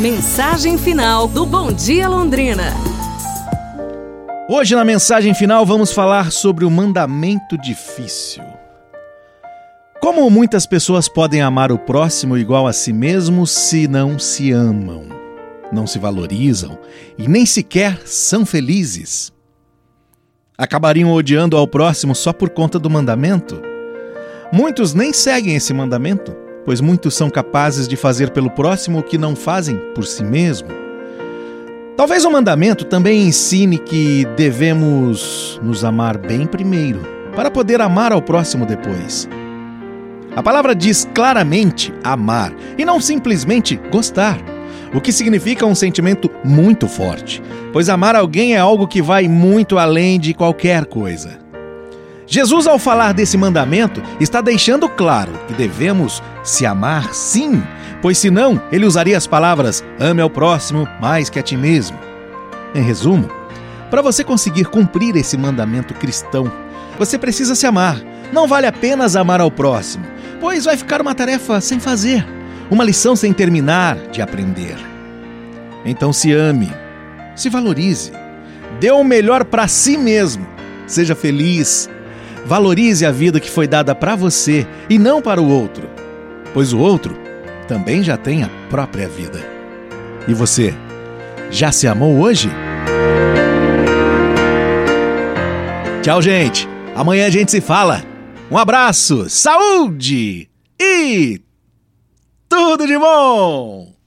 Mensagem final do Bom Dia Londrina. Hoje, na mensagem final, vamos falar sobre o mandamento difícil. Como muitas pessoas podem amar o próximo igual a si mesmo se não se amam, não se valorizam e nem sequer são felizes? Acabariam odiando ao próximo só por conta do mandamento? Muitos nem seguem esse mandamento, pois muitos são capazes de fazer pelo próximo o que não fazem por si mesmo. Talvez o mandamento também ensine que devemos nos amar bem primeiro, para poder amar ao próximo depois. A palavra diz claramente amar e não simplesmente gostar, o que significa um sentimento muito forte, pois amar alguém é algo que vai muito além de qualquer coisa. Jesus, ao falar desse mandamento, está deixando claro que devemos se amar sim, pois senão ele usaria as palavras ame ao próximo mais que a ti mesmo. Em resumo, para você conseguir cumprir esse mandamento cristão, você precisa se amar. Não vale apenas amar ao próximo, pois vai ficar uma tarefa sem fazer, uma lição sem terminar de aprender. Então se ame, se valorize, dê o melhor para si mesmo, seja feliz, valorize a vida que foi dada para você e não para o outro, pois o outro também já tem a própria vida. E você, já se amou hoje? Tchau, gente! Amanhã a gente se fala. Um abraço, saúde e tudo de bom!